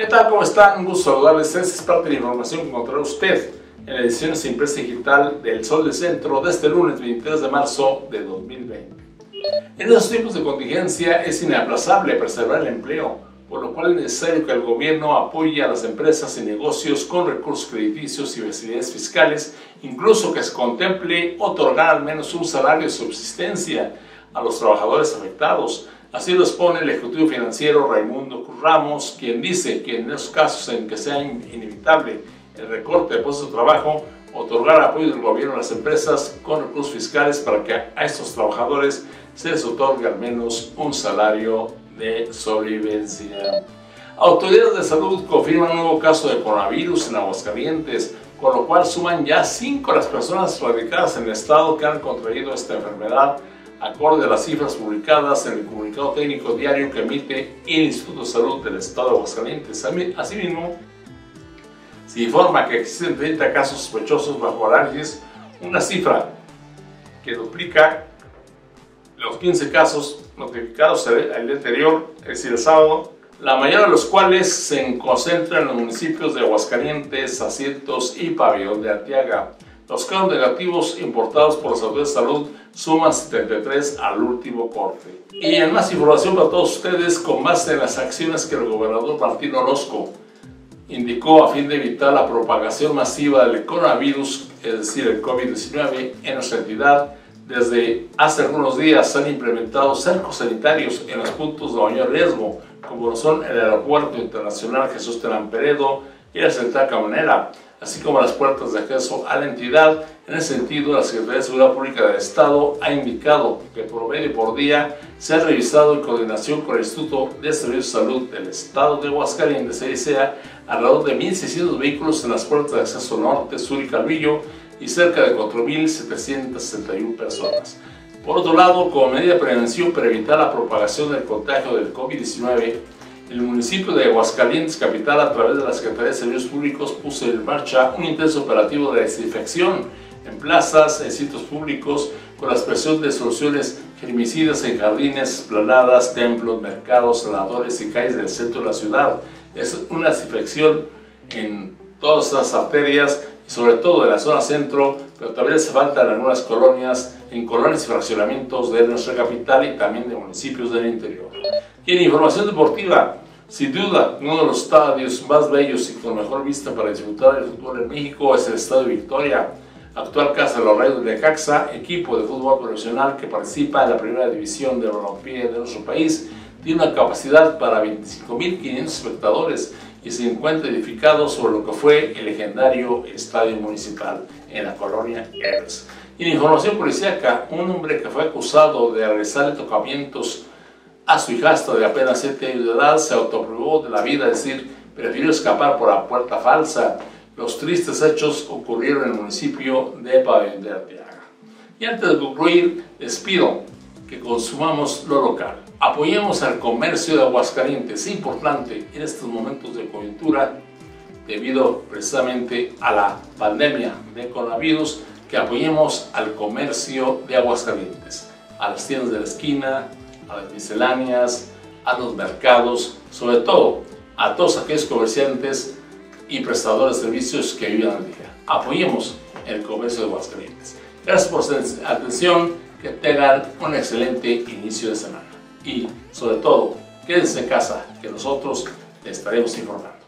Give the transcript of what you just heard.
¿Qué tal? ¿Cómo están? Un gusto saludarles. Esta es parte de la información que encontrará usted en la edición de impresa digital del Sol del Centro de este lunes 23 de marzo de 2020. En estos tiempos de contingencia es inaplazable preservar el empleo, por lo cual es necesario que el gobierno apoye a las empresas y negocios con recursos crediticios y facilidades fiscales, incluso que se contemple otorgar al menos un salario de subsistencia a los trabajadores afectados. Así lo expone el ejecutivo financiero Raimundo Ramos, quien dice que en esos casos en que sea inevitable el recorte de puestos de trabajo, otorgar apoyo del gobierno a las empresas con recursos fiscales para que a estos trabajadores se les otorgue al menos un salario de sobrevivencia. Autoridades de salud confirman un nuevo caso de coronavirus en Aguascalientes, con lo cual suman ya cinco las personas radicadas en el estado que han contraído esta enfermedad, acorde a las cifras publicadas en el comunicado técnico diario que emite el Instituto de Salud del Estado de Aguascalientes. Asimismo, se informa que existen 30 casos sospechosos bajo análisis, una cifra que duplica los 15 casos notificados el anterior, es decir, el sábado, la mayoría de los cuales se concentran en los municipios de Aguascalientes, Asientos y Pabellón de Arteaga. Los casos negativos importados por las autoridades de salud suman 73 al último corte. Y en más información para todos ustedes, con base en las acciones que el gobernador Martín Orozco indicó a fin de evitar la propagación masiva del coronavirus, es decir, el COVID-19, en nuestra entidad, desde hace algunos días se han implementado cercos sanitarios en los puntos de mayor riesgo, como son el Aeropuerto Internacional Jesús Terán Peredo y la Central Camionera, así como las puertas de acceso a la entidad. En ese sentido, la Secretaría de Seguridad Pública del Estado ha indicado que por medio por día se ha revisado en coordinación con el Instituto de Servicios de Salud del Estado de Huascalientes, ICEA, alrededor de 1.600 vehículos en las puertas de acceso norte, sur y Calvillo, y cerca de 4.761 personas. Por otro lado, como medida de prevención para evitar la propagación del contagio del COVID-19, el municipio de Aguascalientes, capital, a través de la Secretaría de Servicios Públicos, puso en marcha un intenso operativo de desinfección en plazas, en sitios públicos, con la expresión de soluciones germicidas en jardines, planadas, templos, mercados, sanadores y calles del centro de la ciudad. Es una desinfección en todas las arterias sobre todo en la zona centro, pero también hace falta en algunas colonias, en colonias y fraccionamientos de nuestra capital y también de municipios del interior. Y en información deportiva, sin duda, uno de los estadios más bellos y con mejor vista para disfrutar el fútbol en México es el Estadio Victoria, actual casa de los Reyes de Necaxa, equipo de fútbol profesional que participa en la primera división de balompié de nuestro país, tiene una capacidad para 25.500 espectadores y se encuentra edificado sobre lo que fue el legendario estadio municipal en la colonia Eres. Y en información policíaca, un hombre que fue acusado de realizarle tocamientos a su hijastra de apenas 7 años de edad se autoprobó de la vida, es decir, prefirió escapar por la puerta falsa. Los tristes hechos ocurrieron en el municipio de Pabellón de Arteaga. Y antes de concluir, les pido que consumamos lo local. Apoyemos al comercio de Aguascalientes, es importante en estos momentos de coyuntura debido precisamente a la pandemia de coronavirus, que apoyemos al comercio de Aguascalientes, a las tiendas de la esquina, a las misceláneas, a los mercados, sobre todo a todos aquellos comerciantes y prestadores de servicios que ayudan al día. Apoyemos el comercio de Aguascalientes. Gracias por su atención, que tengan un excelente inicio de semana y sobre todo, quédense en casa, que nosotros les estaremos informando.